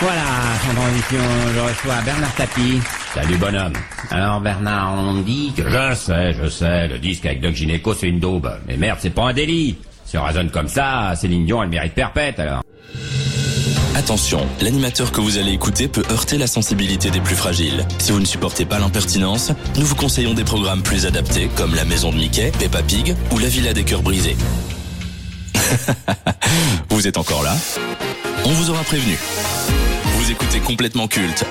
Voilà, sans transition, je reçois Bernard Tapie. Salut bonhomme. Alors Bernard, on me dit que je sais, je sais, le disque avec Doc Gineco c'est une daube. Mais merde, c'est pas un délit. Si on raisonne comme ça, Céline Dion elle mérite perpète alors. Attention, l'animateur que vous allez écouter peut heurter la sensibilité des plus fragiles. Si vous ne supportez pas l'impertinence, nous vous conseillons des programmes plus adaptés comme La Maison de Mickey, Peppa Pig ou La Villa des Cœurs Brisés. vous êtes encore là On vous aura prévenu. Vous écoutez complètement culte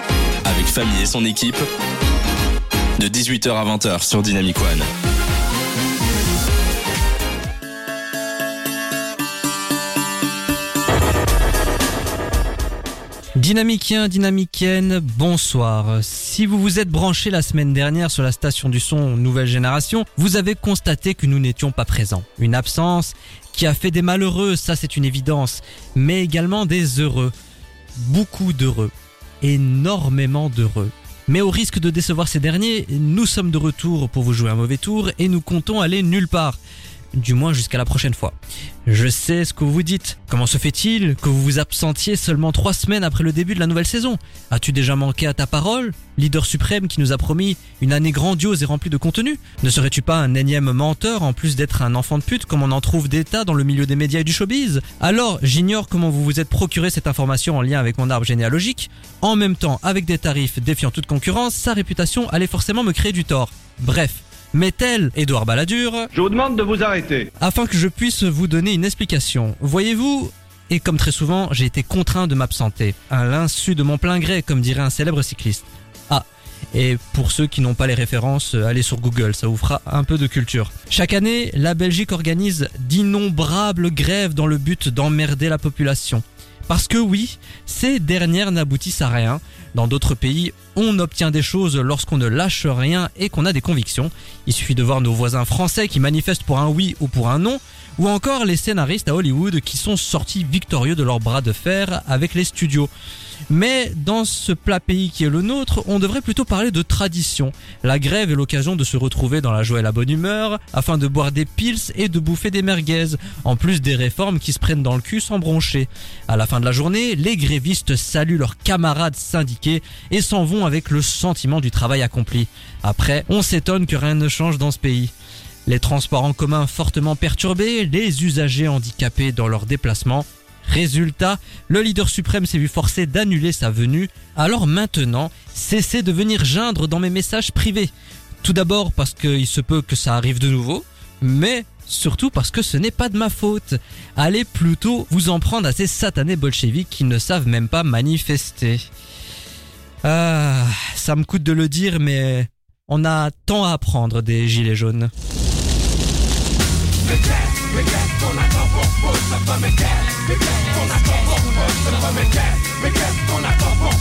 avec Famille et son équipe de 18h à 20h sur Dynamic One. Dynamicien, dynamicienne, bonsoir. Si vous vous êtes branché la semaine dernière sur la station du son Nouvelle Génération, vous avez constaté que nous n'étions pas présents. Une absence qui a fait des malheureux, ça c'est une évidence, mais également des heureux. Beaucoup d'heureux. Énormément d'heureux. Mais au risque de décevoir ces derniers, nous sommes de retour pour vous jouer un mauvais tour et nous comptons aller nulle part du moins jusqu'à la prochaine fois. Je sais ce que vous dites. Comment se fait-il que vous vous absentiez seulement trois semaines après le début de la nouvelle saison? As-tu déjà manqué à ta parole? Leader suprême qui nous a promis une année grandiose et remplie de contenu Ne serais-tu pas un énième menteur en plus d'être un enfant de pute comme on en trouve des tas dans le milieu des médias et du showbiz? Alors, j'ignore comment vous vous êtes procuré cette information en lien avec mon arbre généalogique. En même temps, avec des tarifs défiant toute concurrence, sa réputation allait forcément me créer du tort. Bref, mais tel Édouard Balladur, Je vous demande de vous arrêter. afin que je puisse vous donner une explication. Voyez-vous, et comme très souvent, j'ai été contraint de m'absenter, à l'insu de mon plein gré, comme dirait un célèbre cycliste. Ah, et pour ceux qui n'ont pas les références, allez sur Google, ça vous fera un peu de culture. Chaque année, la Belgique organise d'innombrables grèves dans le but d'emmerder la population. Parce que oui, ces dernières n'aboutissent à rien. Dans d'autres pays, on obtient des choses lorsqu'on ne lâche rien et qu'on a des convictions. Il suffit de voir nos voisins français qui manifestent pour un oui ou pour un non, ou encore les scénaristes à Hollywood qui sont sortis victorieux de leur bras de fer avec les studios. Mais dans ce plat pays qui est le nôtre, on devrait plutôt parler de tradition. La grève est l'occasion de se retrouver dans la joie et la bonne humeur, afin de boire des pils et de bouffer des merguez, en plus des réformes qui se prennent dans le cul sans broncher. À la fin de la journée, les grévistes saluent leurs camarades syndiqués et s'en vont avec le sentiment du travail accompli. Après, on s'étonne que rien ne change dans ce pays. Les transports en commun fortement perturbés, les usagers handicapés dans leurs déplacements. Résultat, le leader suprême s'est vu forcé d'annuler sa venue. Alors maintenant, cessez de venir geindre dans mes messages privés. Tout d'abord parce qu'il se peut que ça arrive de nouveau, mais surtout parce que ce n'est pas de ma faute. Allez plutôt vous en prendre à ces satanés bolcheviks qui ne savent même pas manifester. Ah, ça me coûte de le dire, mais on a tant à apprendre des gilets jaunes mes caisses, mes qu'on attend pour pousser pas mes caisses, mes caisses qu'on attend pour pousser pas mes mes qu'on attend pour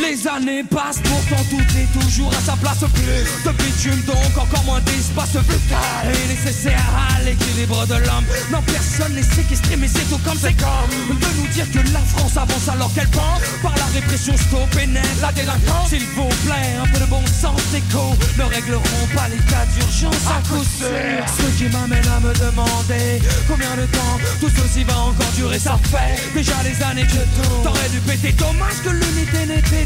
les années passent, pourtant tout est toujours à sa place. Plus de bitume donc encore moins d'espace. Vital Et nécessaire à l'équilibre de l'homme. Non personne n'est séquestré mais c'est tout comme c'est comme. De nous dire que la France avance alors qu'elle pense. Par la répression stop et net la délinquance. S'il vous plaît un peu de bon sens d'écho Ne régleront pas cas d'urgence à coup sûr. Ce qui m'amène à me demander Combien de temps tout ceci va encore durer. Ça fait déjà des années que tout T'aurais dû péter Dommage que l'unité n'était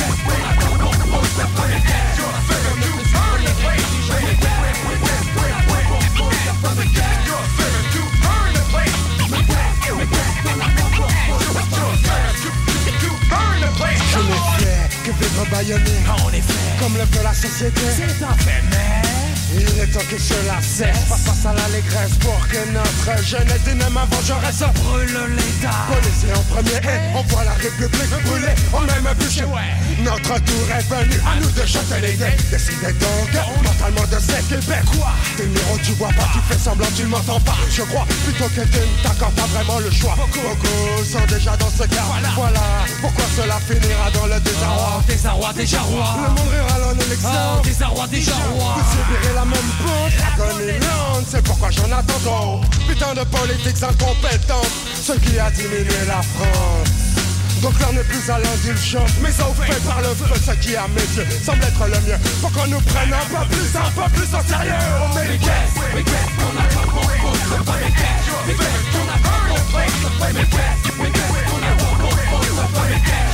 la société. C'est un fait mais Il est temps que je la cesse. Face face à l'allégresse pour que notre jeunesse avant je reste brûle l'État. Policier en premier et on voit la République brûler On même bûcher Notre tour est venu à nous de chanter les dés. Décidez donc mentalement de s'équiper. Quoi? Tes numéros tu vois pas, tu fais semblant tu ne m'entends pas. Je crois plutôt que tu ne t'accordes pas vraiment le choix. Beaucoup. Sont déjà dans ce cas. Voilà. Pourquoi cela finira dans le désarroi. Oh, désarroi, déjà roi Le monde rira en élection Oh, désarroi, déjà roi Vous subirez la la même bouche, la c'est pourquoi j'en attends. Trop. Putain de politiques incompétentes, ce qui a diminué la France. Donc l'heure n'est plus à l'indulgence, mais au fait par le feu, ce qui à mes yeux semble être le mieux. Pour qu'on nous prenne un peu plus, un peu plus en sérieux. On met les caisses, les caisses. Qu'on a pas pour pour le pas les caisses, les caisses qu'on a pas pour pour le pas les caisses, les caisses. Qu'on a pas pour pour le pas les caisses.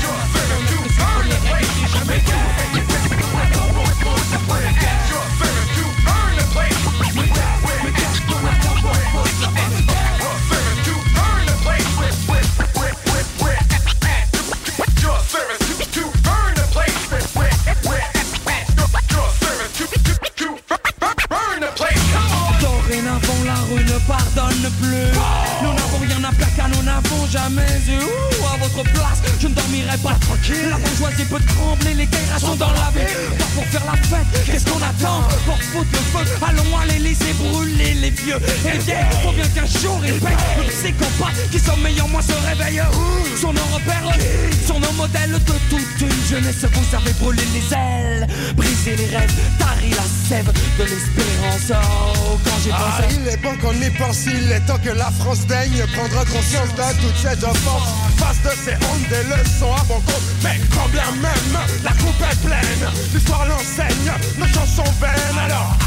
Vieux. Et bien, faut bien qu'un jour il paye. Le psychopathe qui sommeille en moi se réveille. Sur nos repères, sur nos modèles de toute une jeunesse, vous avez brûlé les ailes, brisé les rêves, tari la sève de l'espérance. Oh, quand j'ai pensé. Ah, il est bon qu'on y pense, il est temps que la France daigne prendre conscience de toutes ces offenses. Face de ces hontes, des leçons à bon compte. Mais quand bien même la coupe est pleine, l'histoire l'enseigne, nos chansons vaines. Alors.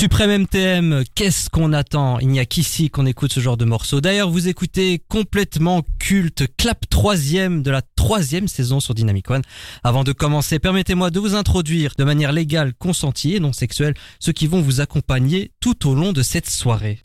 Suprême MTM, qu'est-ce qu'on attend? Il n'y a qu'ici qu'on écoute ce genre de morceau. D'ailleurs, vous écoutez complètement culte, clap troisième de la troisième saison sur Dynamic One. Avant de commencer, permettez-moi de vous introduire de manière légale, consentie et non sexuelle ceux qui vont vous accompagner tout au long de cette soirée.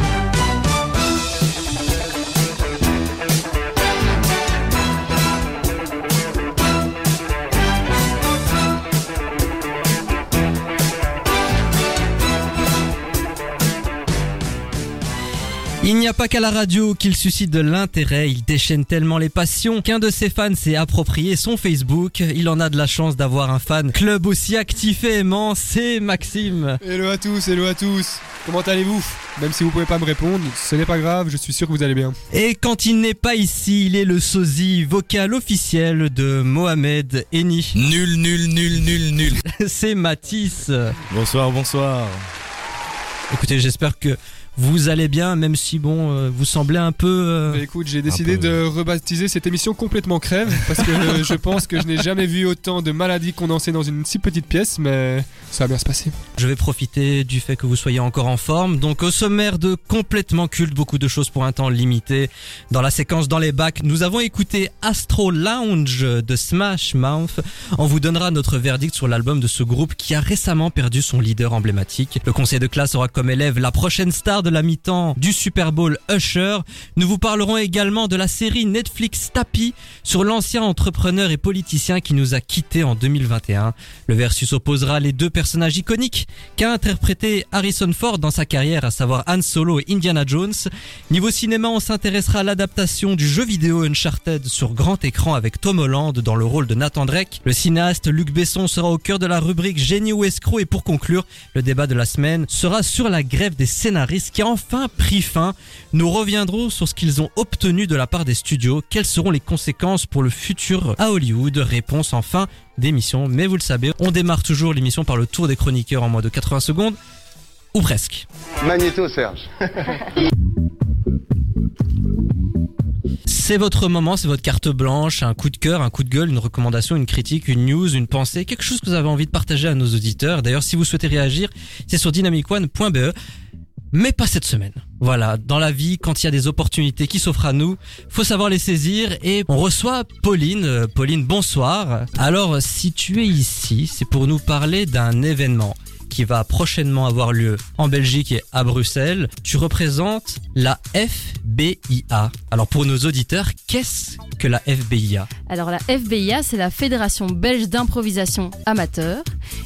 Il n'y a pas qu'à la radio qu'il suscite de l'intérêt, il déchaîne tellement les passions qu'un de ses fans s'est approprié son Facebook. Il en a de la chance d'avoir un fan club aussi actif et aimant, c'est Maxime. Hello à tous, hello à tous. Comment allez-vous? Même si vous pouvez pas me répondre, ce n'est pas grave, je suis sûr que vous allez bien. Et quand il n'est pas ici, il est le sosie vocal officiel de Mohamed Eni. Nul, nul, nul, nul, nul. c'est Matisse. Bonsoir, bonsoir. Écoutez, j'espère que vous allez bien, même si bon, euh, vous semblez un peu. Euh, bah, écoute, j'ai décidé de rebaptiser cette émission complètement crève parce que euh, je pense que je n'ai jamais vu autant de maladies condensées dans une si petite pièce, mais ça va bien se passer. Je vais profiter du fait que vous soyez encore en forme. Donc au sommaire de complètement culte, beaucoup de choses pour un temps limité. Dans la séquence dans les bacs, nous avons écouté Astro Lounge de Smash Mouth. On vous donnera notre verdict sur l'album de ce groupe qui a récemment perdu son leader emblématique. Le conseil de classe aura comme élève la prochaine star de la mi-temps du Super Bowl Usher. Nous vous parlerons également de la série Netflix Tapi sur l'ancien entrepreneur et politicien qui nous a quittés en 2021. Le versus opposera les deux personnages iconiques qu'a interprété Harrison Ford dans sa carrière, à savoir Han Solo et Indiana Jones. Niveau cinéma, on s'intéressera à l'adaptation du jeu vidéo Uncharted sur grand écran avec Tom Holland dans le rôle de Nathan Drake. Le cinéaste Luc Besson sera au cœur de la rubrique Génie ou escroc et pour conclure, le débat de la semaine sera sur la grève des scénaristes qui a enfin pris fin. Nous reviendrons sur ce qu'ils ont obtenu de la part des studios, quelles seront les conséquences pour le futur à Hollywood? Réponse en fin d'émission, mais vous le savez, on démarre toujours l'émission par le tour des chroniqueurs en moins de 80 secondes, ou presque. Magnéto Serge. C'est votre moment, c'est votre carte blanche, un coup de cœur, un coup de gueule, une recommandation, une critique, une news, une pensée, quelque chose que vous avez envie de partager à nos auditeurs. D'ailleurs, si vous souhaitez réagir, c'est sur dynamicone.be mais pas cette semaine. Voilà, dans la vie, quand il y a des opportunités qui s'offrent à nous, faut savoir les saisir et on reçoit Pauline. Euh, Pauline, bonsoir. Alors, si tu es ici, c'est pour nous parler d'un événement qui va prochainement avoir lieu en Belgique et à Bruxelles. Tu représentes la FBIA. Alors pour nos auditeurs, qu'est-ce que la FBIA Alors la FBIA, c'est la Fédération belge d'improvisation amateur.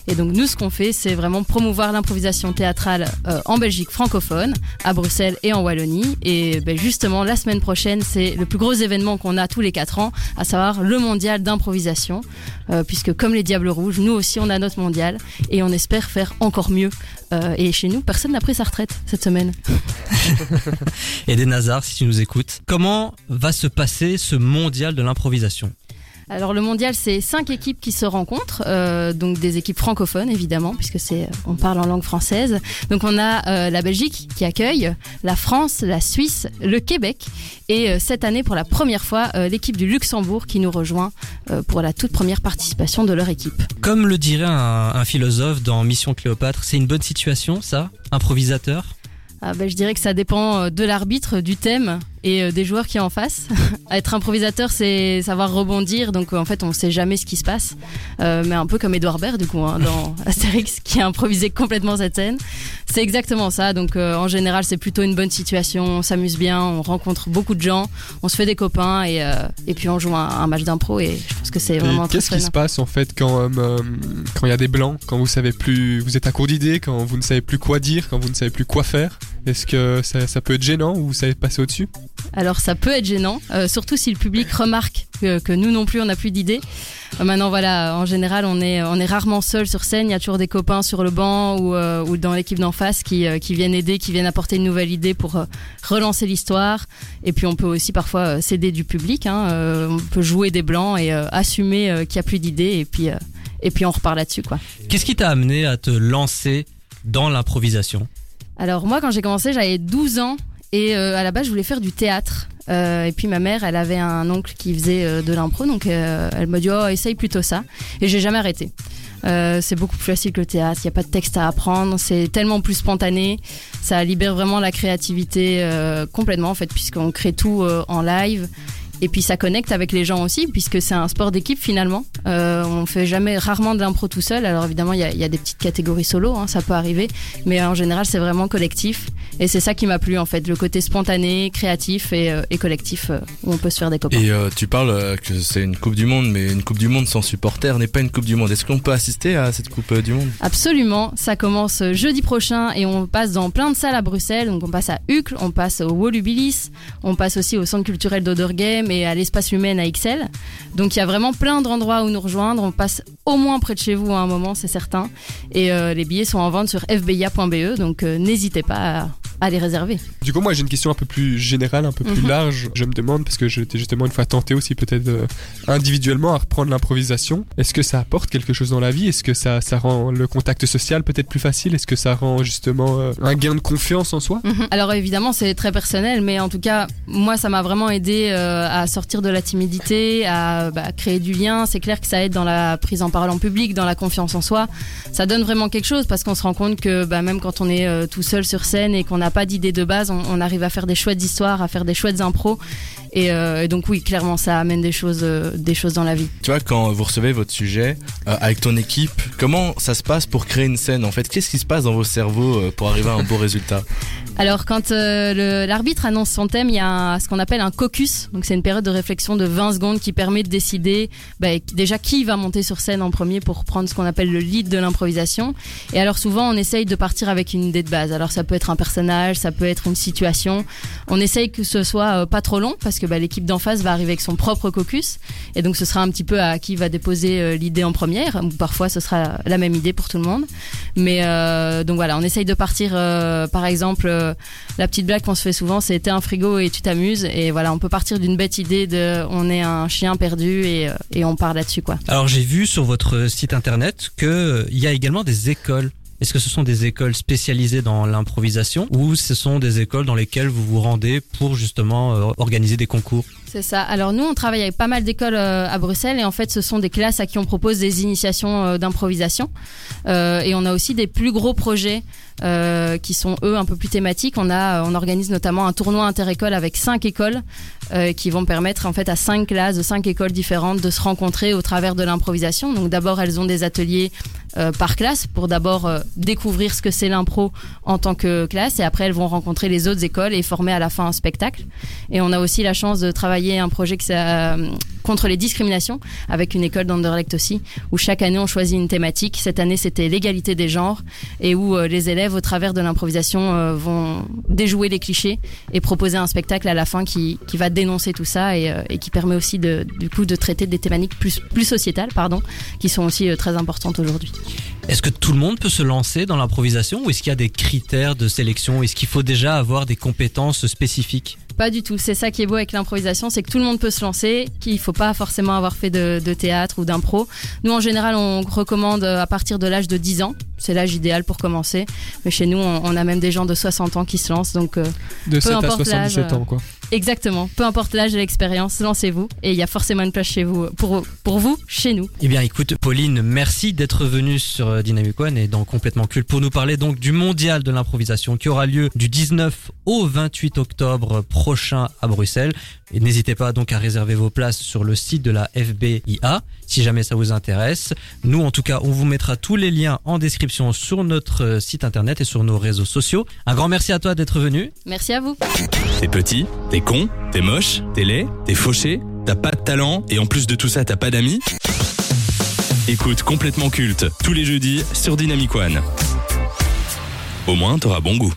Et donc nous, ce qu'on fait, c'est vraiment promouvoir l'improvisation théâtrale euh, en Belgique francophone, à Bruxelles et en Wallonie. Et ben, justement, la semaine prochaine, c'est le plus gros événement qu'on a tous les quatre ans, à savoir le mondial d'improvisation. Euh, puisque comme les Diables Rouges, nous aussi, on a notre mondial et on espère faire encore mieux. Euh, et chez nous, personne n'a pris sa retraite cette semaine. Et des Nazars, si tu nous écoutes. Comment va se passer ce mondial de l'improvisation? Alors le mondial, c'est cinq équipes qui se rencontrent, euh, donc des équipes francophones évidemment, puisque c'est on parle en langue française. Donc on a euh, la Belgique qui accueille, la France, la Suisse, le Québec, et euh, cette année pour la première fois l'équipe du Luxembourg qui nous rejoint pour la toute première participation de leur équipe. Comme le dirait un, un philosophe dans Mission Cléopâtre, c'est une bonne situation, ça? Improvisateur? Ah ben, je dirais que ça dépend de l'arbitre, du thème et euh, des joueurs qui est en face. Être improvisateur, c'est savoir rebondir, donc euh, en fait on sait jamais ce qui se passe. Euh, mais un peu comme Edouard Baird du coup hein, dans Astérix qui a improvisé complètement cette scène. C'est exactement ça. Donc euh, en général c'est plutôt une bonne situation, on s'amuse bien, on rencontre beaucoup de gens, on se fait des copains et, euh, et puis on joue un, un match d'impro et je pense que c'est vraiment très qu'est-ce qui se passe en fait quand quand il y a des blancs, quand vous savez plus, vous êtes à court d'idées, quand vous ne savez plus quoi dire, quand vous ne savez plus quoi faire? Est-ce que ça, ça peut être gênant ou vous savez passer au-dessus? Alors ça peut être gênant, euh, surtout si le public remarque que, que nous non plus on n'a plus d'idées. Euh, maintenant voilà, en général on est on est rarement seul sur scène, il y a toujours des copains sur le banc ou, euh, ou dans l'équipe d'en face qui, euh, qui viennent aider, qui viennent apporter une nouvelle idée pour euh, relancer l'histoire. Et puis on peut aussi parfois euh, s'aider du public, hein, euh, on peut jouer des blancs et euh, assumer euh, qu'il n'y a plus d'idées et puis euh, et puis on repart là-dessus quoi. Qu'est-ce qui t'a amené à te lancer dans l'improvisation? Alors moi quand j'ai commencé j'avais 12 ans et euh, à la base je voulais faire du théâtre. Euh, et puis ma mère elle avait un oncle qui faisait euh, de l'impro donc euh, elle m'a dit oh essaye plutôt ça et j'ai jamais arrêté. Euh, c'est beaucoup plus facile que le théâtre, il n'y a pas de texte à apprendre, c'est tellement plus spontané, ça libère vraiment la créativité complètement en fait puisqu'on crée tout en live. Et puis ça connecte avec les gens aussi, puisque c'est un sport d'équipe finalement. Euh, on fait jamais, rarement de l'impro tout seul. Alors évidemment, il y a, il y a des petites catégories solo, hein, ça peut arriver, mais en général, c'est vraiment collectif. Et c'est ça qui m'a plu en fait, le côté spontané, créatif et, euh, et collectif euh, où on peut se faire des copains. Et euh, tu parles que c'est une Coupe du Monde, mais une Coupe du Monde sans supporters n'est pas une Coupe du Monde. Est-ce qu'on peut assister à cette Coupe du Monde? Absolument, ça commence jeudi prochain et on passe dans plein de salles à Bruxelles. Donc on passe à Uccle, on passe au Wolubilis, on passe aussi au centre culturel d'Odergame et à l'espace humain à XL. Donc il y a vraiment plein d'endroits où nous rejoindre. On passe au moins près de chez vous à un moment, c'est certain. Et euh, les billets sont en vente sur fbia.be, donc euh, n'hésitez pas à, à les réserver. Du coup, moi j'ai une question un peu plus générale, un peu plus Mhm. large. Je me demande, parce que j'étais justement une fois tenté aussi peut-être euh, individuellement à reprendre l'improvisation. Est-ce que ça apporte quelque chose dans la vie? Est-ce que ça, ça rend le contact social peut-être plus facile? Est-ce que ça rend justement euh, un gain de confiance en soi? Mhm. Alors évidemment, c'est très personnel, mais en tout cas, moi, ça m'a vraiment aidé euh, à sortir de la timidité, à bah, créer du lien. C'est clair que ça aide dans la prise en parole en public, dans la confiance en soi. Ça donne vraiment quelque chose parce qu'on se rend compte que bah, même quand on est tout seul sur scène et qu'on n'a pas d'idée de base, on, on arrive à faire des chouettes histoires, à faire des chouettes impros. Et, euh, et donc oui, clairement, ça amène des choses, euh, des choses dans la vie. Tu vois, quand vous recevez votre sujet euh, avec ton équipe, comment ça se passe pour créer une scène En fait, qu'est-ce qui se passe dans vos cerveaux pour arriver à un beau résultat? Alors, quand l'arbitre annonce son thème, il y a un- ce qu'on appelle un caucus. Donc, c'est une période de réflexion de 20 secondes qui permet de décider bah, déjà qui va monter sur scène en premier pour prendre ce qu'on appelle le lead de l'improvisation. Et alors, souvent, on essaye de partir avec une idée de base. Alors, ça peut être un personnage, ça peut être une situation. On essaye que ce soit euh, pas trop long parce que bah, l'équipe d'en face va arriver avec son propre caucus. Et donc, ce sera un petit peu à qui va déposer euh, l'idée en première. Parfois, ce sera la même idée pour tout le monde. Mais euh, donc voilà, on essaye de partir, par exemple, la petite blague qu'on se fait souvent, c'est t'es un frigo et tu t'amuses. Et voilà, on peut partir d'une bête idée de on est un chien perdu et, et on part là-dessus quoi. Alors j'ai vu sur votre site internet que il y a également des écoles. Est-ce que ce sont des écoles spécialisées dans l'improvisation ou ce sont des écoles dans lesquelles vous vous rendez pour justement euh, organiser des concours? C'est ça. Alors nous, on travaille avec pas mal d'écoles euh, à Bruxelles et en fait, ce sont des classes à qui on propose des initiations euh, d'improvisation. Euh, et on a aussi des plus gros projets qui sont eux un peu plus thématiques. On a, on organise notamment un tournoi interécole avec cinq écoles qui vont permettre en fait à cinq classes de cinq écoles différentes de se rencontrer au travers de l'improvisation. Donc d'abord, elles ont des ateliers par classe pour d'abord découvrir ce que c'est l'impro en tant que classe et après elles vont rencontrer les autres écoles et former à la fin un spectacle. Et on a aussi la chance de travailler un projet ça, contre les discriminations avec une école d'Anderlecht aussi où chaque année on choisit une thématique. Cette année c'était l'égalité des genres et où euh, les élèves au travers de l'improvisation euh, vont déjouer les clichés et proposer un spectacle à la fin qui, va dénoncer tout ça et, euh, qui permet aussi de, du coup de traiter des thématiques plus, plus sociétales pardon, qui sont aussi euh, très importantes aujourd'hui. Est-ce que tout le monde peut se lancer dans l'improvisation ou est-ce qu'il y a des critères de sélection? Est-ce qu'il faut déjà avoir des compétences spécifiques? Pas du tout. C'est ça qui est beau avec l'improvisation, c'est que tout le monde peut se lancer, qu'il faut pas forcément avoir fait de, de théâtre ou d'impro. Nous, en général, on recommande euh, à partir de l'âge de 10 ans. C'est l'âge idéal pour commencer. Mais chez nous, on, on a même des gens de 60 ans qui se lancent. Donc, euh, De 7 à importe l'âge, 77 ans, quoi. Exactement. Peu importe l'âge et l'expérience, lancez-vous. Et il y a forcément une place chez vous, pour, vous, chez nous. Eh bien, écoute, Pauline, merci d'être venue sur euh, Dynamic One et dans Complètement Culte pour nous parler donc du mondial de l'improvisation qui aura lieu du 19 au 28 octobre prochain à Bruxelles. Et n'hésitez pas donc à réserver vos places sur le site de la FBIA si jamais ça vous intéresse. Nous, en tout cas, on vous mettra tous les liens en description sur notre euh, site internet et sur nos réseaux sociaux. Un grand merci à toi d'être venu. Merci à vous. T'es petit, t'es con, t'es moche, t'es laid, t'es fauché, t'as pas de talent et en plus de tout ça t'as pas d'amis Écoute complètement culte tous les jeudis sur Dynamic One. Au moins t'auras bon goût.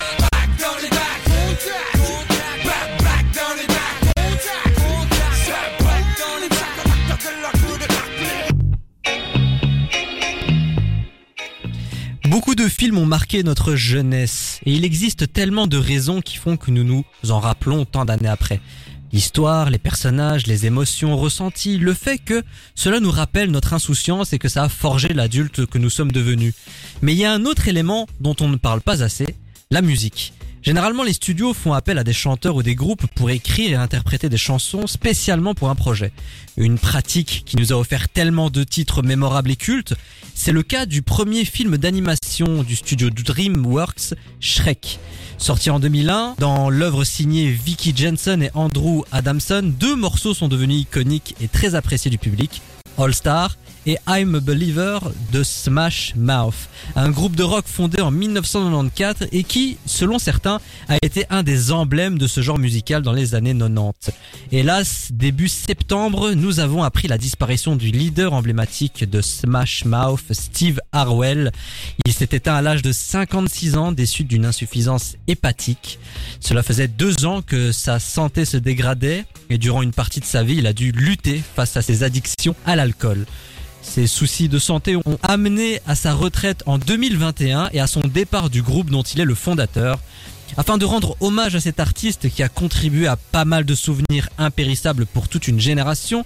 Films ont marqué notre jeunesse et il existe tellement de raisons qui font que nous nous en rappelons tant d'années après. L'histoire, les personnages, les émotions ressenties, le fait que cela nous rappelle notre insouciance et que ça a forgé l'adulte que nous sommes devenus. Mais il y a un autre élément dont on ne parle pas assez, la musique. Généralement, les studios font appel à des chanteurs ou des groupes pour écrire et interpréter des chansons spécialement pour un projet. Une pratique qui nous a offert tellement de titres mémorables et cultes, c'est le cas du premier film d'animation du studio DreamWorks, Shrek. Sorti en 2001, dans l'œuvre signée Vicky Jensen et Andrew Adamson, deux morceaux sont devenus iconiques et très appréciés du public. All Star et I'm a Believer de Smash Mouth, un groupe de rock fondé en 1994 et qui, selon certains, a été un des emblèmes de ce genre musical dans les années 90. Hélas, début septembre, nous avons appris la disparition du leader emblématique de Smash Mouth, Steve Harwell. Il s'est éteint à l'âge de 56 ans des suites d'une insuffisance hépatique. Cela faisait deux ans que sa santé se dégradait et durant une partie de sa vie, il a dû lutter face à ses addictions à l'alcool. Ses soucis de santé ont amené à sa retraite en 2021 et à son départ du groupe dont il est le fondateur. Afin de rendre hommage à cet artiste qui a contribué à pas mal de souvenirs impérissables pour toute une génération,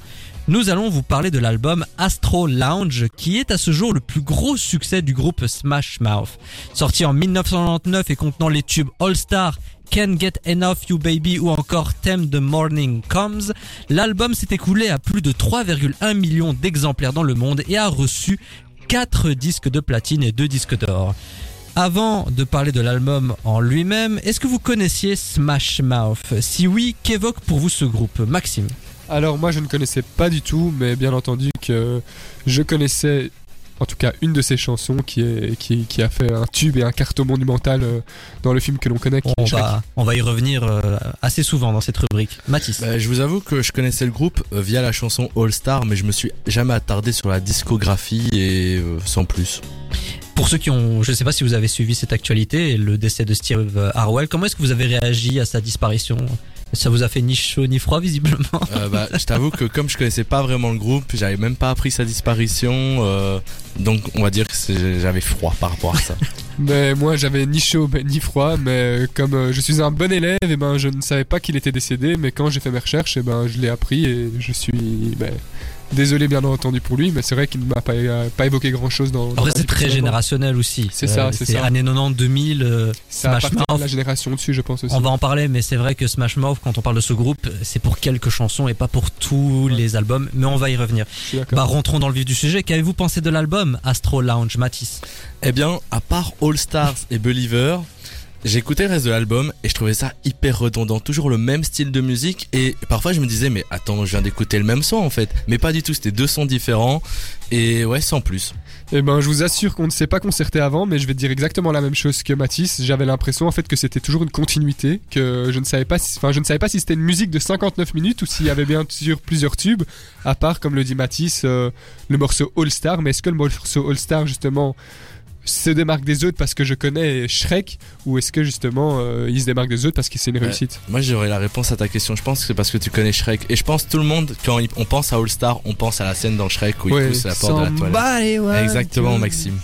nous allons vous parler de l'album Astro Lounge qui est à ce jour le plus gros succès du groupe Smash Mouth. Sorti en 1999 et contenant les tubes All Star, Can't Get Enough You Baby ou encore Theme The Morning Comes, l'album s'est écoulé à plus de 3,1 millions d'exemplaires dans le monde et a reçu 4 disques de platine et 2 disques d'or. Avant de parler de l'album en lui-même, est-ce que vous connaissiez Smash Mouth? Si oui, qu'évoque pour vous ce groupe? Maxime. Alors moi je ne connaissais pas du tout, mais bien entendu que je connaissais en tout cas une de ses chansons qui, est, qui, qui a fait un tube et un carton monumental euh, dans le film que l'on connaît. qui on est va, on va y revenir euh, assez souvent dans cette rubrique. Mathis Bah, je vous avoue que je connaissais le groupe euh, via la chanson All Star, mais je me suis jamais attardé sur la discographie et euh, sans plus. Pour ceux qui ont, je ne sais pas si vous avez suivi cette actualité le décès de Steve Harwell, comment est-ce que vous avez réagi à sa disparition? Ça vous a fait ni chaud ni froid visiblement. Euh, bah, je t'avoue que comme je connaissais pas vraiment le groupe, j'avais même pas appris sa disparition, euh, donc on va dire que j'avais froid par rapport à ça. Mais moi j'avais ni chaud mais ni froid, mais comme euh, je suis un bon élève, et ben je ne savais pas qu'il était décédé, mais quand j'ai fait mes recherches, et ben je l'ai appris et je suis ben, désolé bien entendu pour lui, mais c'est vrai qu'il ne m'a pas, euh, pas évoqué grand chose dans. dans Après c'est très générationnel aussi. C'est ça, c'est ça. années 90, 2000, euh, Ça Smash Mouth. la génération dessus, je pense aussi. On va en parler, mais c'est vrai que Smash Mouth, quand on parle de ce groupe, c'est pour quelques chansons et pas pour tous les albums, mais on va y revenir. Je suis d'accord. Bah rentrons dans le vif du sujet. Qu'avez-vous pensé de l'album Astro Lounge, Matisse? Eh bien, à part All Stars et Believer, j'écoutais le reste de l'album et je trouvais ça hyper redondant, toujours le même style de musique et parfois je me disais mais attends, je viens d'écouter le même son en fait, mais pas du tout, c'était deux sons différents et ouais, sans plus. Eh ben, je vous assure qu'on ne s'est pas concerté avant, mais je vais te dire exactement la même chose que Mathis. J'avais l'impression en fait que c'était toujours une continuité, que je ne savais pas, si, enfin, je ne savais pas si c'était une musique de 59 minutes ou s'il y avait bien sûr plusieurs tubes, à part, comme le dit Mathis, euh, le morceau All Star. Mais est-ce que le morceau All Star justement se démarque des autres parce que je connais Shrek ou est-ce que justement euh, il se démarque des autres parce que c'est une réussite? Moi j'aurais la réponse à ta question, je pense que c'est parce que tu connais Shrek. Et je pense tout le monde quand on pense à All Star, on pense à la scène dans Shrek où il pousse la porte de la toilette. Exactement, Maxime.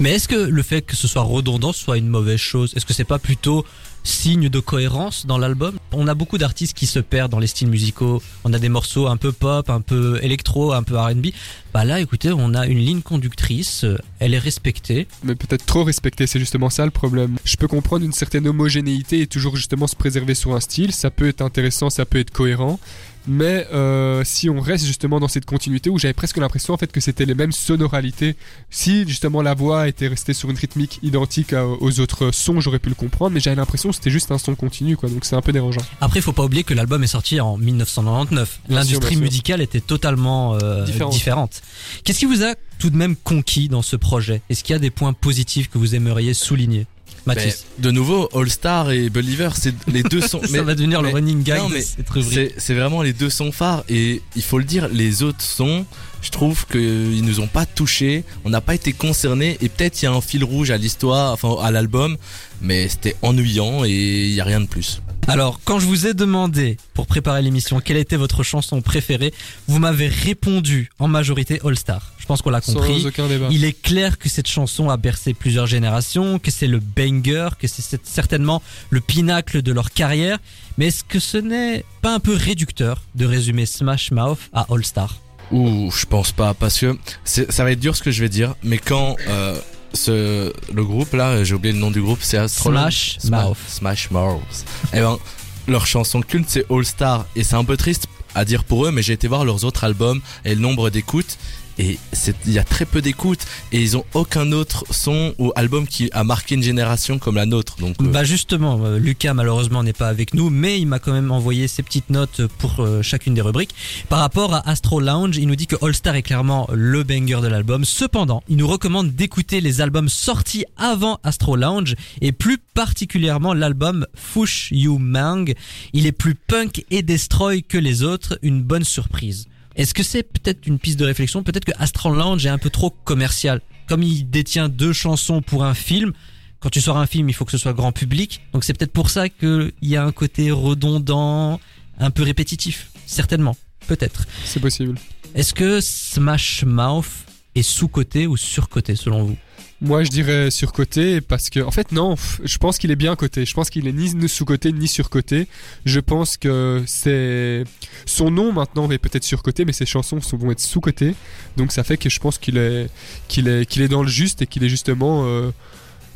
Mais est-ce que le fait que ce soit redondant soit une mauvaise chose? Est-ce que c'est pas plutôt signe de cohérence dans l'album On a beaucoup d'artistes qui se perdent dans les styles musicaux. On a des morceaux un peu pop, un peu électro, un peu R&B. Bah là, écoutez, on a une ligne conductrice. euh, Elle est respectée. mais peut-être trop respecté, c'est justement ça le problème. Je peux comprendre une certaine homogénéité et toujours justement se préserver sur un style, ça peut être intéressant, ça peut être cohérent, mais euh, si on reste justement dans cette continuité où j'avais presque l'impression en fait que c'était les mêmes sonoralités, si justement la voix était restée sur une rythmique identique à- aux autres sons, j'aurais pu le comprendre, mais j'avais l'impression que c'était juste un son continu quoi, donc c'est un peu dérangeant. Après, il faut pas oublier que l'album est sorti en 1999. Bien sûr, L'industrie musicale était totalement euh, Différente. différente. Qu'est-ce qui vous a tout de même conquis dans ce projet? Est-ce qu'il y a des points positifs que vous aimeriez souligner? Mathis de nouveau, All Star et Believer, c'est les deux sons. Ça va devenir le running gag non, de mais cette rubrique. C'est c'est vraiment les deux sons phares et il faut le dire, les autres sons, je trouve qu'ils nous ont pas touchés, on n'a pas été concernés et peut-être il y a un fil rouge à l'histoire, enfin à l'album, mais c'était ennuyant et il y a rien de plus. Alors, quand je vous ai demandé pour préparer l'émission quelle était votre chanson préférée, vous m'avez répondu en majorité All Star. Je pense qu'on l'a compris. Sans aucun débat. Il est clair que cette chanson a bercé plusieurs générations, que c'est le banger, que c'est certainement le pinacle de leur carrière. Mais est-ce que ce n'est pas un peu réducteur de résumer Smash Mouth à All Star? Ouh, je pense pas, parce que c'est- ça va être dur ce que je vais dire, mais quand euh, ce, le groupe là, j'ai oublié le nom du groupe, c'est. Smash Sma- Mouth. Smash Mouth. Eh ben, leur chanson culte c'est All Star, et c'est un peu triste à dire pour eux, mais j'ai été voir leurs autres albums et le nombre d'écoutes. Et il y a très peu d'écoutes et ils ont aucun autre son ou album qui a marqué une génération comme la nôtre. Donc euh, Bah justement, euh, Lucas malheureusement n'est pas avec nous, mais il m'a quand même envoyé ses petites notes pour euh, chacune des rubriques. Par rapport à Astro Lounge, il nous dit que All Star est clairement le banger de l'album. Cependant, il nous recommande d'écouter les albums sortis avant Astro Lounge et plus particulièrement l'album Fush You Mang. Il est plus punk et destroy que les autres, une bonne surprise. Est-ce que c'est peut-être une piste de réflexion? Peut-être que Astral Lounge est un peu trop commercial. Comme il détient deux chansons pour un film, quand tu sors un film, il faut que ce soit grand public. Donc c'est peut-être pour ça qu'il y a un côté redondant, un peu répétitif. Certainement. Peut-être. C'est possible. Est-ce que Smash Mouth est sous-côté ou sur-côté selon vous? Moi, je dirais surcoté parce que, en fait, non. Je pense qu'il est bien coté. Je pense qu'il est ni sous-côté ni surcoté. Je pense que c'est son nom maintenant est peut-être surcoté, mais ses chansons vont être sous-côté. Donc, ça fait que je pense qu'il est qu'il est qu'il est dans le juste et qu'il est justement euh,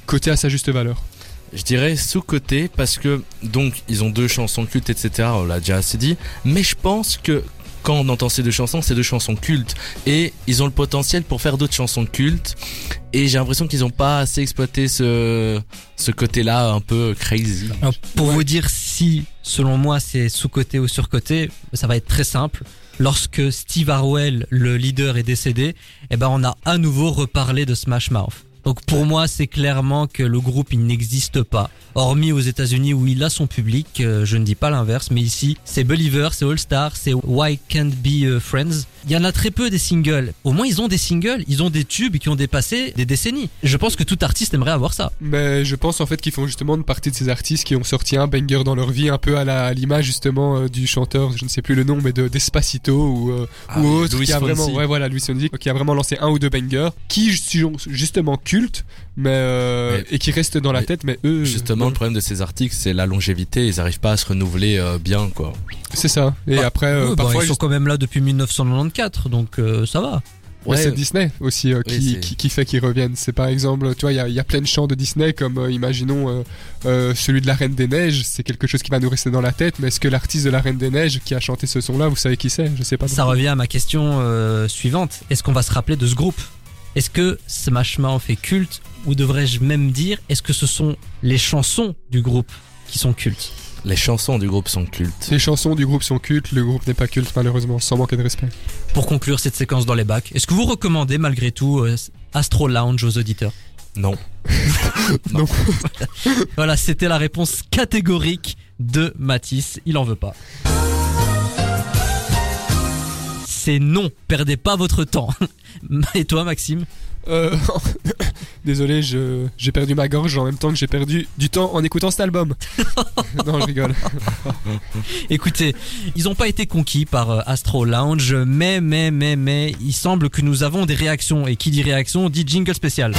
coté à sa juste valeur. Je dirais sous-côté parce que donc ils ont deux chansons cultes, etc. On l'a déjà assez dit. Mais je pense que quand on entend ces deux chansons, c'est deux chansons cultes et ils ont le potentiel pour faire d'autres chansons cultes. Et j'ai l'impression qu'ils n'ont pas assez exploité ce ce côté-là un peu crazy. Pour vous dire si, selon moi, c'est sous-côté ou sur-côté, ça va être très simple. Lorsque Steve Harwell, le leader, est décédé, eh ben, on a à nouveau reparlé de Smash Mouth. Donc pour moi, c'est clairement que le groupe il n'existe pas. Hormis aux États-Unis où il a son public, euh, je ne dis pas l'inverse, mais ici c'est Believer, c'est All Star, c'est Why Can't Be euh, Friends. Il y en a très peu des singles. Au moins ils ont des singles, ils ont des tubes qui ont dépassé des décennies. Je pense que tout artiste aimerait avoir ça. Mais je pense en fait qu'ils font justement une partie de ces artistes qui ont sorti un banger dans leur vie, un peu à l'image justement euh, du chanteur, je ne sais plus le nom, mais de Despacito ou, euh, Ah ou autre, qui a vraiment, ouais voilà, Fonsi, qui a vraiment lancé un ou deux bangers, qui sont justement cultes, mais, euh, Mais- et qui restent dans la mais tête, mais eux, Justement, euh, le problème de ces articles, c'est la longévité. Ils n'arrivent pas à se renouveler euh, bien, quoi. c'est ça. Et Bah, après, euh, bah, parfois, ils sont quand même là depuis 1994, donc euh, ça va. Ouais, c'est Disney aussi euh, Oui, qui, qui, qui fait qu'ils reviennent. C'est par exemple, tu vois, il y y a plein de chants de Disney comme, euh, imaginons, euh, euh, celui de la Reine des Neiges. C'est quelque chose qui va nous rester dans la tête. Mais est-ce que l'artiste de la Reine des Neiges qui a chanté ce son-là, vous savez qui c'est? Je sais pas. Ça revient à ma question euh, suivante. Est-ce qu'on va se rappeler de ce groupe? Est-ce que Smash Mouth est culte ou devrais-je même dire est-ce que ce sont les chansons du groupe qui sont cultes Les chansons du groupe sont cultes. Les chansons du groupe sont cultes, le groupe n'est pas culte malheureusement, sans manquer de respect. Pour conclure cette séquence dans les bacs, est-ce que vous recommandez malgré tout euh, Astro Lounge aux auditeurs Non. Non. Voilà, c'était la réponse catégorique de Matisse. Il en veut pas. C'est non, perdez pas votre temps. Et toi, Maxime Euh, désolé, je- j'ai perdu ma gorge en même temps que j'ai perdu du temps en écoutant cet album. non, je rigole. Écoutez, ils n'ont pas été conquis par euh, Astro Lounge, mais, mais, mais, mais, il semble que nous avons des réactions. Et qui dit réaction dit jingle spécial.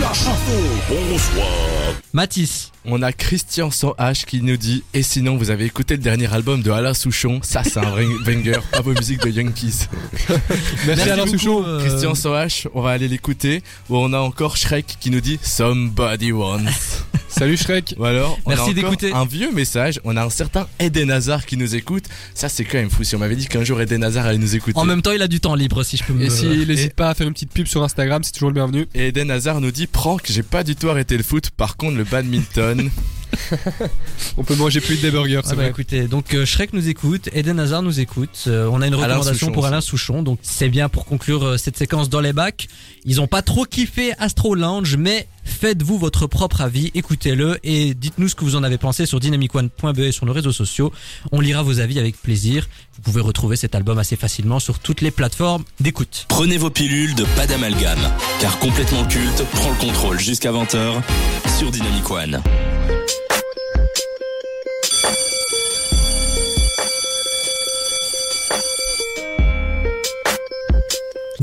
La chanson, bonsoir. Mathis, On a Christian sans H qui nous dit Et sinon, vous avez écouté le dernier album de Alain Souchon Ça, c'est un vrai banger. Pas vos musiques de Yankees. Merci, Alain beaucoup, Souchon. euh, Christian sans H, on va aller l'écouter. Ou on a encore Shrek qui nous dit Somebody Once. Salut Shrek. Ou alors, on Merci a encore d'écouter. un vieux message. On a un certain Eden Hazard qui nous écoute. Ça, c'est quand même fou. Si on m'avait dit qu'un jour Eden Hazard allait nous écouter. En même temps, il a du temps libre, si je peux me... Et s'il et- n'hésite pas à faire une petite pub sur Instagram, c'est toujours le bienvenu. Et Eden Hazard nous dit Prank, j'ai pas du tout arrêté le foot. Par contre, le badminton. one. On peut manger plus de des burgers, Ah bah écoutez, donc euh, Shrek nous écoute, Eden Hazard nous écoute, euh, on a une Alain recommandation Souchon pour. Alain Souchon, donc c'est bien pour conclure euh, cette séquence dans les bacs. Ils ont pas trop kiffé Astro Lounge, mais faites-vous votre propre avis, écoutez-le et dites-nous ce que vous en avez pensé sur dynamicone.be et sur nos réseaux sociaux. On lira vos avis avec plaisir. Vous pouvez retrouver cet album assez facilement sur toutes les plateformes d'écoute. Prenez vos pilules de pas d'amalgame, car complètement culte prend le contrôle jusqu'à 20h sur Dynamic One.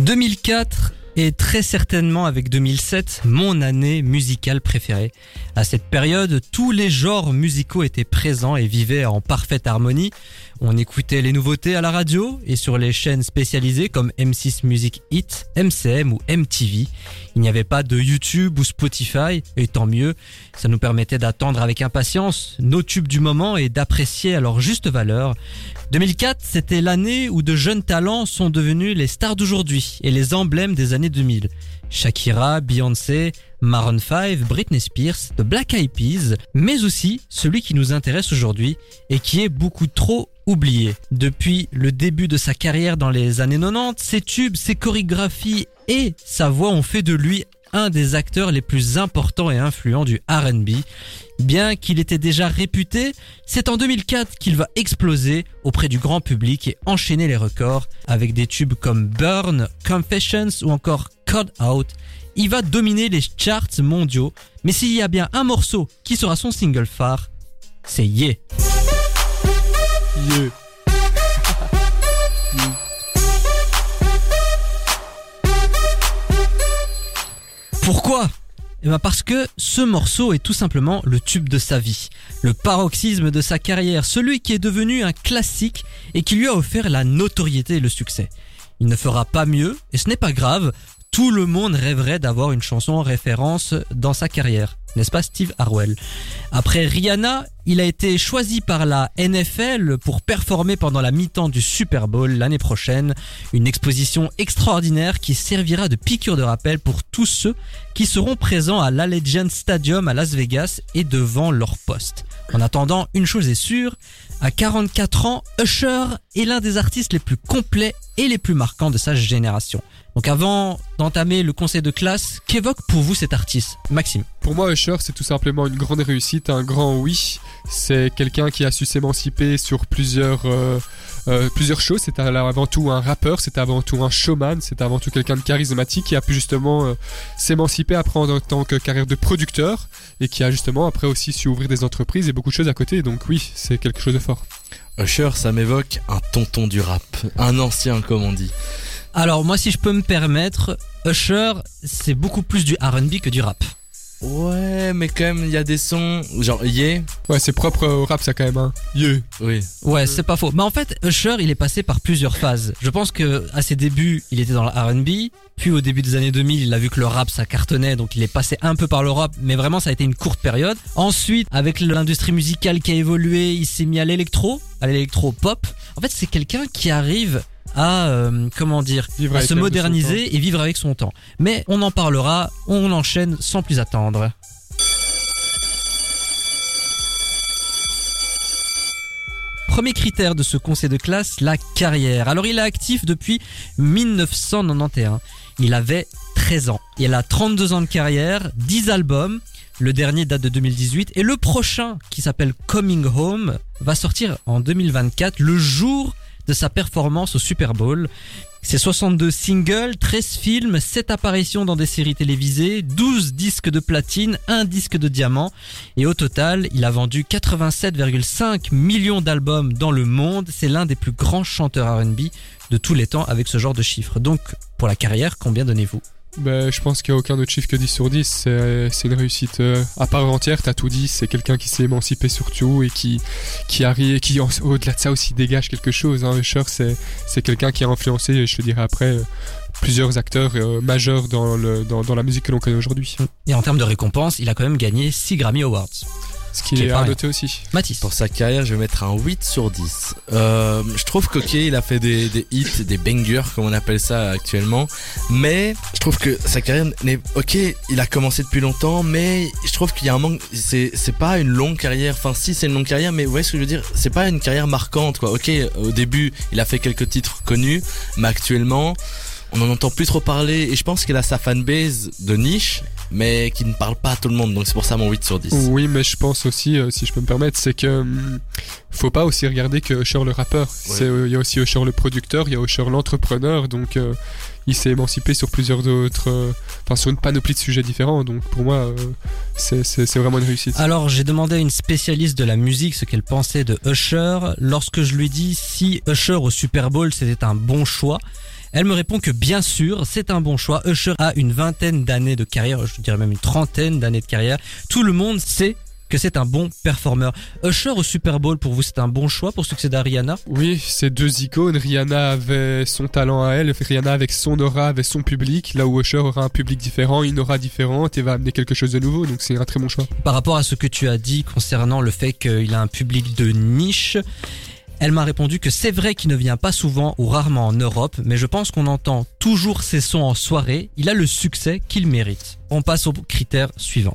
2004 est très certainement avec 2007 mon année musicale préférée. À cette période, tous les genres musicaux étaient présents et vivaient en parfaite harmonie. On écoutait les nouveautés à la radio et sur les chaînes spécialisées comme M6 Music Hit, MCM ou MTV. Il n'y avait pas de YouTube ou Spotify, et tant mieux, ça nous permettait d'attendre avec impatience nos tubes du moment et d'apprécier à leur juste valeur. 2004, c'était l'année où de jeunes talents sont devenus les stars d'aujourd'hui et les emblèmes des années 2000. Shakira, Beyoncé, Maroon 5, Britney Spears, The Black Eyed Peas, mais aussi celui qui nous intéresse aujourd'hui et qui est beaucoup trop oublié. Depuis le début de sa carrière dans les années 90, ses tubes, ses chorégraphies et sa voix ont fait de lui un des acteurs les plus importants et influents du R&B. Bien qu'il était déjà réputé, c'est en 2004 qu'il va exploser auprès du grand public et enchaîner les records avec des tubes comme Burn, Confessions ou encore Code Out. Il va dominer les charts mondiaux, mais s'il y a bien un morceau qui sera son single phare, c'est Yeah. Yeah. Pourquoi eh ben parce que ce morceau est tout simplement le tube de sa vie, le paroxysme de sa carrière, celui qui est devenu un classique et qui lui a offert la notoriété et le succès. Il ne fera pas mieux, et ce n'est pas grave, tout le monde rêverait d'avoir une chanson en référence dans sa carrière, n'est-ce pas Steve Harwell? Après Rihanna, il a été choisi par la NFL pour performer pendant la mi-temps du Super Bowl l'année prochaine, une exposition extraordinaire qui servira de piqûre de rappel pour tous ceux qui seront présents à l'Allegiant Stadium à Las Vegas et devant leur poste. En attendant, une chose est sûre, à 44 ans, Usher est l'un des artistes les plus complets et les plus marquants de sa génération. Donc avant d'entamer le conseil de classe, qu'évoque pour vous cet artiste Maxime? Pour moi, Usher, c'est tout simplement une grande réussite, un grand oui. C'est quelqu'un qui a su s'émanciper sur plusieurs, euh, euh, plusieurs choses. C'est avant tout un rappeur, c'est avant tout un showman, c'est avant tout quelqu'un de charismatique qui a pu justement euh, s'émanciper après en tant que carrière de producteur et qui a justement après aussi su ouvrir des entreprises et beaucoup de choses à côté. Donc oui, c'est quelque chose de fort. Usher, ça m'évoque un tonton du rap. Un ancien, comme on dit. Alors moi si je peux me permettre, Usher c'est beaucoup plus du R&B que du rap. Ouais, mais quand même, il y a des sons, genre, yeah. Ouais, c'est propre au rap, ça quand même. Hein. Yeah. Oui. Ouais, c'est pas faux. Mais en fait, Usher, il est passé par plusieurs phases. Je pense que à ses débuts, il était dans le R&B, puis au début des années 2000, il a vu que le rap ça cartonnait, donc il est passé un peu par le rap, mais vraiment ça a été une courte période. Ensuite, avec l'industrie musicale qui a évolué, il s'est mis à l'électro, à l'électro pop. En fait, c'est quelqu'un qui arrive à euh, comment dire, à se moderniser et vivre avec son temps. Mais on en parlera, on enchaîne sans plus attendre. Premier critère de ce conseil de classe, la carrière. Alors il est actif depuis 1991. Il avait 13 ans. Il a 32 ans de carrière, 10 albums. Le dernier date de 2018 et le prochain qui s'appelle Coming Home va sortir en 2024 le jour de sa performance au Super Bowl. C'est 62 singles, 13 films, 7 apparitions dans des séries télévisées, 12 disques de platine, 1 disque de diamant. Et au total, il a vendu 87,5 millions d'albums dans le monde. C'est l'un des plus grands chanteurs R&B de tous les temps avec ce genre de chiffres. Donc, pour la carrière, combien donnez-vous? Ben, je pense qu'il n'y a aucun autre chiffre que 10 sur 10. C'est une réussite euh, à part entière. T'as tout dit. C'est quelqu'un qui s'est émancipé surtout et qui, qui arrive, qui au-delà de ça aussi dégage quelque chose. Hein. Usher, c'est, quelqu'un qui a influencé, je te dirais après, euh, plusieurs acteurs euh, majeurs dans, le, dans, dans la musique que l'on connaît aujourd'hui. Et en termes de récompense, il a quand même gagné 6 Grammy Awards. Ce qui Qui est est à noter aussi. Mathis. Pour sa carrière, je vais mettre un 8 sur 10. Euh, je trouve qu'ok, il a fait des, des hits, des bangers, comme on appelle ça actuellement. Mais je trouve que sa carrière n'est... Ok, il a commencé depuis longtemps, mais je trouve qu'il y a un manque... C'est, c'est pas une longue carrière. Enfin, si, c'est une longue carrière, mais vous voyez ce que je veux dire? C'est pas une carrière marquante, quoi. Ok, au début, il a fait quelques titres connus, mais actuellement... On n'en entend plus trop parler et je pense qu'il a sa fanbase de niche mais qui ne parle pas à tout le monde donc c'est pour ça mon 8 sur 10. Oui, mais je pense aussi, euh, si je peux me permettre, c'est que hum, faut pas aussi regarder que Usher le rappeur. C'est, euh, Il y a aussi Usher le producteur, il y a Usher l'entrepreneur, donc euh, il s'est émancipé sur plusieurs d'autres, euh, enfin sur une panoplie de sujets différents. Donc pour moi, euh, c'est, c'est, c'est vraiment une réussite. Alors j'ai demandé à une spécialiste de la musique ce qu'elle pensait de Usher. Lorsque je lui dis si Usher au Super Bowl c'était un bon choix, elle me répond que bien sûr c'est un bon choix. Usher a une vingtaine d'années de carrière, je dirais même une trentaine d'années de carrière. Tout le monde sait que c'est un bon performeur. Usher au Super Bowl pour vous c'est un bon choix pour succéder à Rihanna? Oui, c'est deux icônes. Rihanna avait son talent à elle, Rihanna avec son aura, avait son public, là où Usher aura un public différent, une aura différente et va amener quelque chose de nouveau. Donc c'est un très bon choix. Par rapport à ce que tu as dit concernant le fait qu'il a un public de niche, elle m'a répondu que c'est vrai qu'il ne vient pas souvent ou rarement en Europe, mais je pense qu'on entend toujours ses sons en soirée. Il a le succès qu'il mérite. On passe au critère suivant.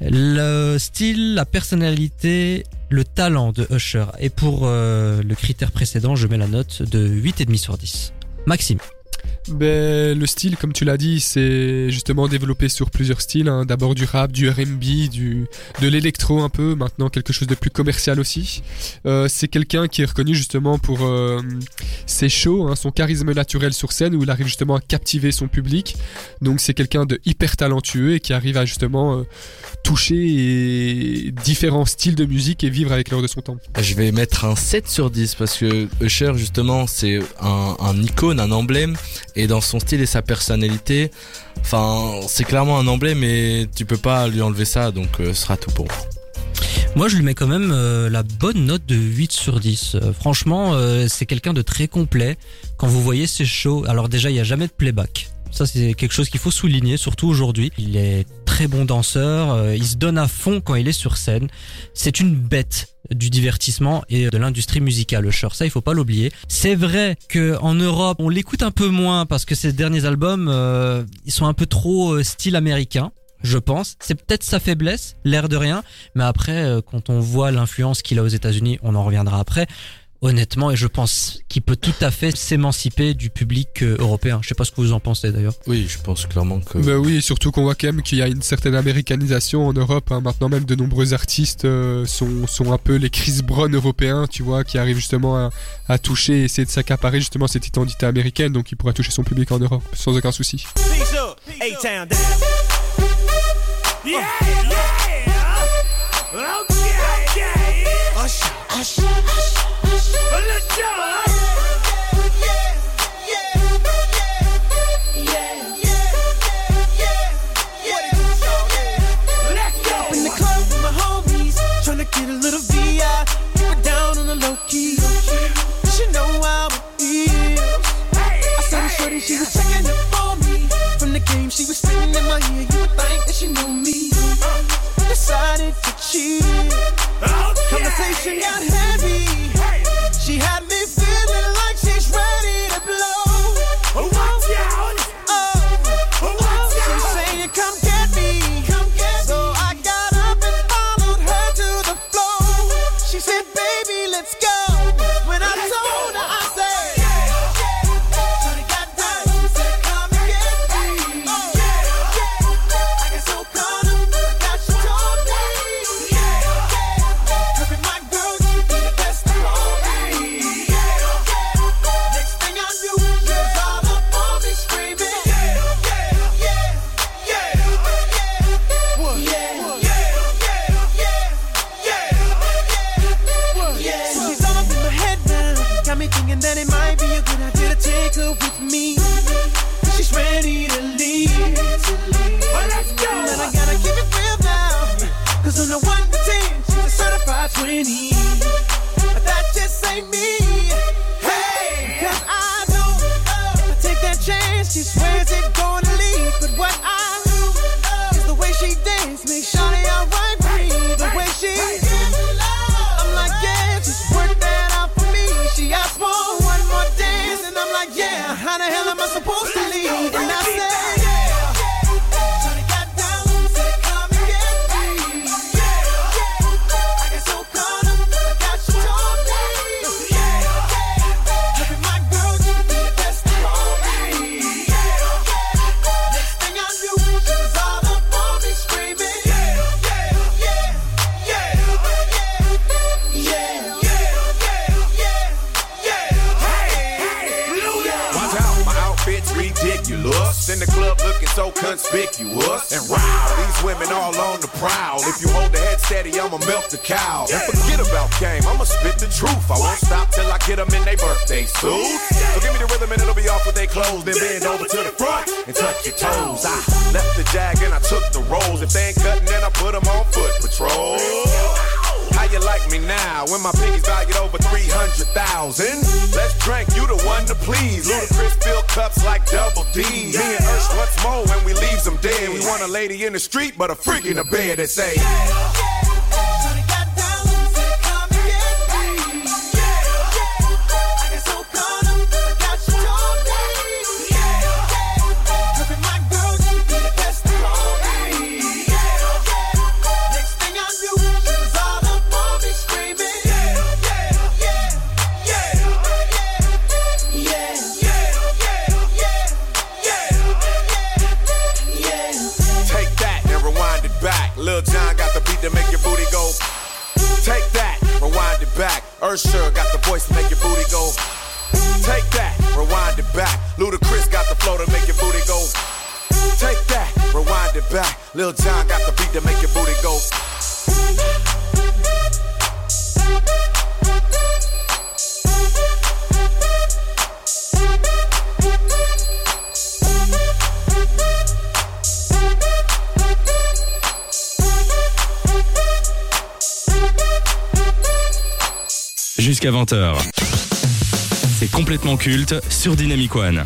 Le style, la personnalité, le talent de Usher. Et pour euh, le critère précédent, je mets la note de 8,5 sur 10. Maxime. Ben, le style, comme tu l'as dit, c'est justement développé sur plusieurs styles. hein. D'abord du rap, du R&B, du de l'électro un peu. Maintenant quelque chose de plus commercial aussi. Euh, c'est quelqu'un qui est reconnu justement pour euh, ses shows, hein, son charisme naturel sur scène où il arrive justement à captiver son public. Donc c'est quelqu'un de hyper talentueux et qui arrive à justement euh, toucher différents styles de musique et vivre avec l'heure de son temps. Je vais mettre un 7 sur 10 parce que Usher justement c'est un, un icône, un emblème et dans son style et sa personnalité, enfin c'est clairement un emblème et tu peux pas lui enlever ça donc euh, ce sera tout pour moi. Moi, je lui mets quand même euh, la bonne note de 8 sur 10. Euh, franchement, c'est quelqu'un de très complet. Quand vous voyez ses shows, alors déjà, il n'y a jamais de playback. Ça, c'est quelque chose qu'il faut souligner, surtout aujourd'hui. Il est très bon danseur, il se donne à fond quand il est sur scène. C'est une bête du divertissement et de l'industrie musicale, Usher. Ça, il faut pas l'oublier. C'est vrai que en Europe, on l'écoute un peu moins parce que ses derniers albums, euh, ils sont un peu trop euh, style américain je pense. C'est peut-être sa faiblesse, l'air de rien. Mais après, euh, quand on voit l'influence qu'il a aux États-Unis, on en reviendra après. Honnêtement, et je pense qu'il peut tout à fait s'émanciper du public euh, européen. Je sais pas ce que vous en pensez d'ailleurs. Oui, je pense clairement que Ben oui, et surtout qu'on voit quand même qu'il y a une certaine américanisation en Europe. hein. Maintenant même, de nombreux artistes euh, sont, sont un peu les Chris Brown européens, tu vois, qui arrivent justement à, à toucher et essayer de s'accaparer justement cette identité américaine, donc il pourra toucher son public en Europe sans aucun souci. Peace up, Usher, Usher, Usher. But let's go. And wow, these women all on the prowl. If you hold the head steady, I'ma milk the cow. And forget about game, I'ma spit the truth. I won't stop till I get them in their birthday suits. So give me the rhythm and it'll be off with their clothes. Then bend over to the front and touch your toes. I left the jag and I took the rolls. If they ain't cutting, then I put them on foot patrol. How you like me now when my piggy's valued over 300,000? Let's drink, you the one to please. Ludacris fill cups like double D. Me and Ursh once more when we leaves them dead. We want a lady in the street, but a freak in the bed that say, Lil John got the beat to make your booty go. Jusqu'à 20h. C'est complètement culte sur Dynamic One.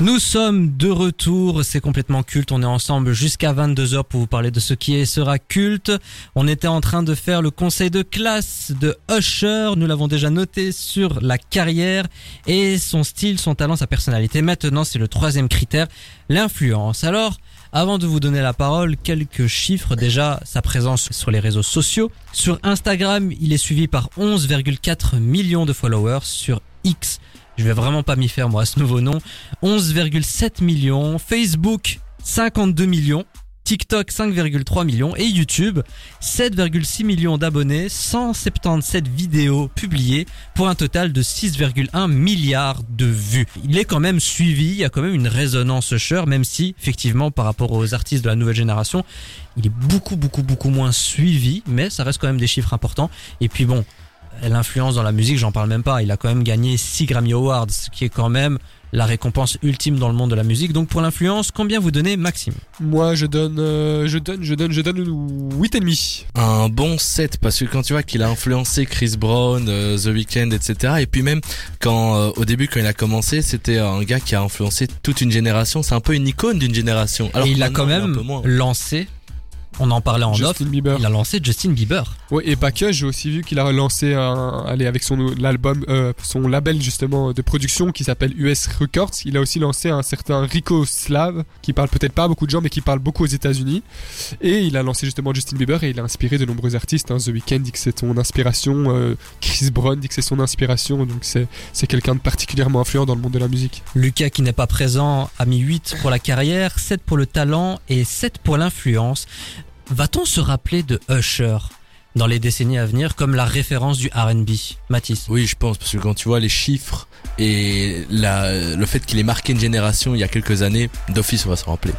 Nous sommes de retour, c'est complètement culte, on est ensemble jusqu'à 22h pour vous parler de ce qui sera culte. On était en train de faire le conseil de classe de Usher, nous l'avons déjà noté sur la carrière et son style, son talent, sa personnalité. Maintenant c'est le troisième critère, l'influence. Alors, avant de vous donner la parole, quelques chiffres. Déjà, sa présence sur les réseaux sociaux. Sur Instagram, il est suivi par 11,4 millions de followers. Sur X, je vais vraiment pas m'y faire moi à ce nouveau nom. 11,7 millions. Facebook 52 millions. TikTok 5,3 millions et YouTube 7,6 millions d'abonnés, 177 vidéos publiées pour un total de 6,1 milliards de vues. Il est quand même suivi, il y a quand même une résonance Usher, même si effectivement par rapport aux artistes de la nouvelle génération, il est beaucoup beaucoup beaucoup moins suivi, mais ça reste quand même des chiffres importants. Et puis bon, l'influence dans la musique, j'en parle même pas. Il a quand même gagné 6 Grammy Awards, ce qui est quand même la récompense ultime dans le monde de la musique. Donc pour l'influence, combien vous donnez Maxime? Moi, je donne, euh, je donne, je donne, je donne 8,5. Un bon 7 parce que quand tu vois qu'il a influencé Chris Brown, euh, The Weeknd, etc. Et puis même quand euh, au début quand il a commencé, c'était un gars qui a influencé toute une génération. C'est un peu une icône d'une génération. Alors Et il a quand même lancé, on en parlait en off, Justin Bieber. il a lancé Justin Bieber. Ouais, et pas que, j'ai aussi vu qu'il a lancé un, allez, avec son l'album, euh, son label justement de production qui s'appelle US Records. Il a aussi lancé un certain Rico Slav qui parle peut-être pas à beaucoup de gens, mais qui parle beaucoup aux États-Unis. Et il a lancé justement Justin Bieber et il a inspiré de nombreux artistes. Hein. The Weeknd dit que c'est son inspiration, euh, Chris Brown dit que c'est son inspiration. Donc c'est c'est quelqu'un de particulièrement influent dans le monde de la musique. Lucas qui n'est pas présent a mis 8 pour la carrière, 7 pour le talent et 7 pour l'influence. Va-t-on se rappeler de Usher dans les décennies à venir comme la référence du R&B Mathis? Oui, je pense parce que quand tu vois les chiffres et la, le fait qu'il ait marqué une génération il y a quelques années, d'office on va se rappeler.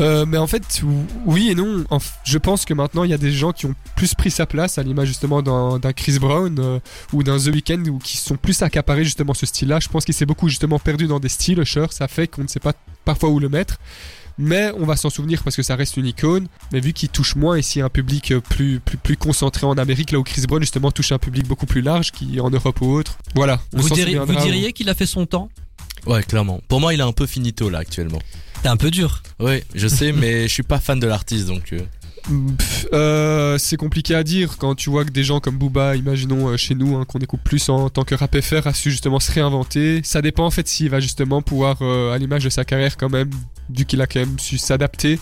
Euh, mais en fait, ou- oui et non. Je pense que maintenant, il y a des gens qui ont plus pris sa place, à l'image justement d'un d'un Chris Brown euh, ou d'un The Weeknd, ou qui sont plus accaparés justement ce style-là. Je pense qu'il s'est beaucoup justement perdu dans des styles, Usher. Ça fait qu'on ne sait pas parfois où le mettre. Mais on va s'en souvenir parce que ça reste une icône. Mais vu qu'il touche moins ici un public euh, plus, plus, plus concentré en Amérique, là où Chris Brown justement touche un public beaucoup plus large, qui en Europe ou autre. Voilà. on Vous, s'en diriez- vous souviendra. diriez qu'il a fait son temps? Ouais, clairement. Pour moi, il est un peu finito là actuellement. T'es un peu dur. Ouais, je sais, mais je suis pas fan de l'artiste donc. euh, euh, c'est compliqué à dire quand tu vois que des gens comme Booba, imaginons euh, chez nous, hein, qu'on écoute plus en tant que rap FR, a su justement se réinventer. Ça dépend en fait s'il va justement pouvoir, euh, à l'image de sa carrière quand même, vu qu'il a quand même su s'adapter.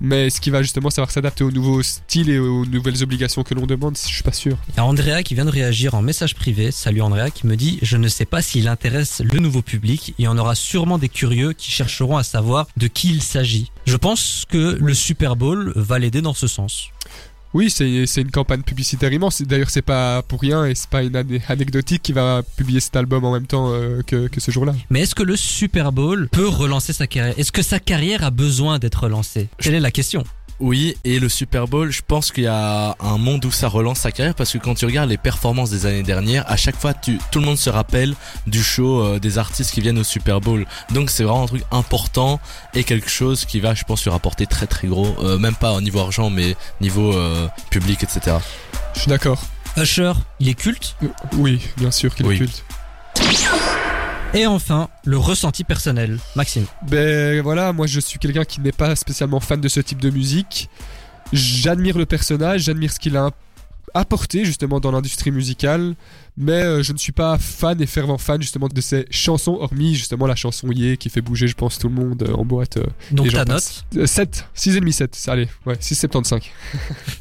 Mais est-ce qu'il va justement savoir s'adapter aux nouveaux styles et aux nouvelles obligations que l'on demande? Je suis pas sûr. Il y a Andrea qui vient de réagir en message privé. Salut Andrea qui me dit Je ne sais pas s'il intéresse le nouveau public. Il y en aura sûrement des curieux qui chercheront à savoir de qui il s'agit. Je pense que le Super Bowl va l'aider dans ce sens. Oui, c'est une campagne publicitaire immense. D'ailleurs, c'est pas pour rien et c'est pas une ané- anecdotique qui va publier cet album en même temps euh, que, que ce jour-là. Mais est-ce que le Super Bowl peut relancer sa carrière? Est-ce que sa carrière a besoin d'être relancée? Quelle est la question? Oui, et le Super Bowl, je pense qu'il y a un monde où ça relance sa carrière parce que quand tu regardes les performances des années dernières, à chaque fois, tu, tout le monde se rappelle du show euh, des artistes qui viennent au Super Bowl. Donc c'est vraiment un truc important et quelque chose qui va, je pense, lui rapporter très très gros, euh, même pas au niveau argent, mais niveau euh, public, etc. Je suis d'accord. Usher, il est culte? Oui, bien sûr qu'il Oui. est culte. Et enfin, le ressenti personnel. Maxime. Ben voilà, moi je suis quelqu'un qui n'est pas spécialement fan de ce type de musique. J'admire le personnage, j'admire ce qu'il a apporté justement dans l'industrie musicale, mais euh, je ne suis pas fan et fervent fan justement de ses chansons, hormis justement la chanson Yé qui fait bouger, je pense, tout le monde euh, en boîte. euh, Donc ta note Euh, 7, 6,5, 7, allez, ouais, 6,75.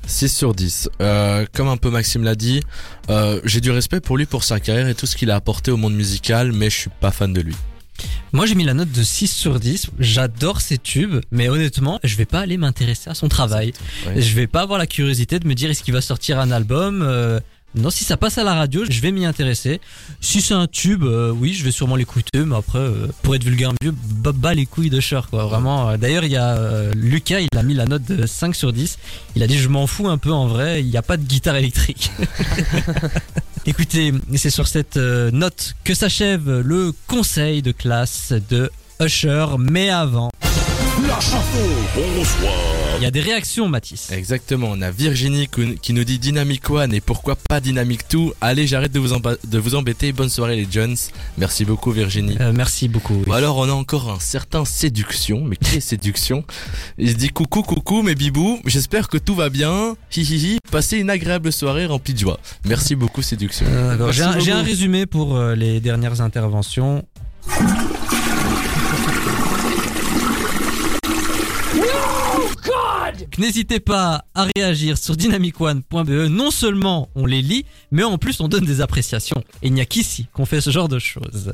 6 sur 10. Euh, comme un peu Maxime l'a dit, euh, j'ai du respect pour lui, pour sa carrière et tout ce qu'il a apporté au monde musical, mais je suis pas fan de lui. Moi j'ai mis la note de 6 sur 10. J'adore ses tubes, mais honnêtement, je vais pas aller m'intéresser à son travail. Ouais. Je vais pas avoir la curiosité de me dire est-ce qu'il va sortir un album. euh, non, si ça passe à la radio, je vais m'y intéresser. Si c'est un tube, euh, oui, je vais sûrement l'écouter, mais après, euh, pour être vulgaire vieux, bas, bas les couilles de quoi. Vraiment. euh, D'ailleurs, il y a Lucas, il a mis la note de 5 sur 10. Il a dit je m'en fous un peu en vrai, il n'y a pas de guitare électrique. Écoutez, c'est sur cette note que s'achève le conseil de classe de Usher, mais avant, Bonsoir. il y a des réactions, Mathis. Exactement, on a Virginie qui nous dit Dynamic One et pourquoi pas Dynamic 2 Allez, j'arrête de vous, emba- de vous embêter, bonne soirée les Jones. Merci beaucoup Virginie. Euh, merci beaucoup. oui. Alors on a encore un certain Séduction, mais qui est Séduction? Il se dit coucou coucou mes bibous, j'espère que tout va bien, hi hi hi, passez une agréable soirée remplie de joie. Merci beaucoup Séduction. Euh, J'ai un, résumé pour euh, les dernières interventions. N'hésitez pas à réagir sur dynamicone.be. Non seulement on les lit, mais en plus on donne des appréciations. Et il n'y a qu'ici qu'on fait ce genre de choses.